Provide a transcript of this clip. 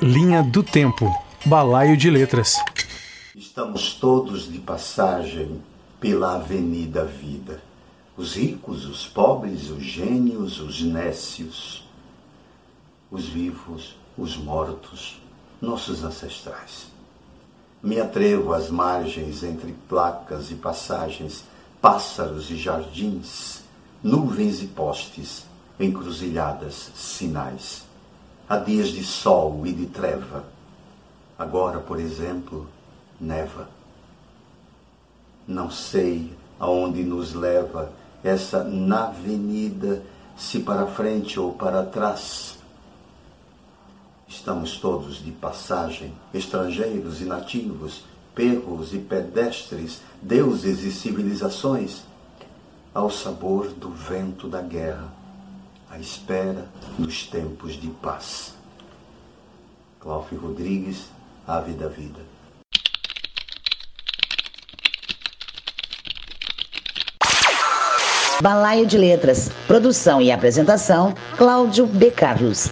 Linha do Tempo, Balaio de Letras. Estamos todos de passagem pela Avenida Vida. Os ricos, os pobres, os gênios, os nécios, os vivos, os mortos, nossos ancestrais. Me atrevo às margens entre placas e passagens, pássaros e jardins, nuvens e postes, encruzilhadas, sinais. Há dias de sol e de treva. Agora, por exemplo, neva. Não sei aonde nos leva essa navenida, se para frente ou para trás. Estamos todos de passagem, estrangeiros e nativos, perros e pedestres, deuses e civilizações, ao sabor do vento da guerra à espera dos tempos de paz. Cláudio Rodrigues, Ave da Vida. Balaio de Letras. Produção e apresentação, Cláudio B. Carlos.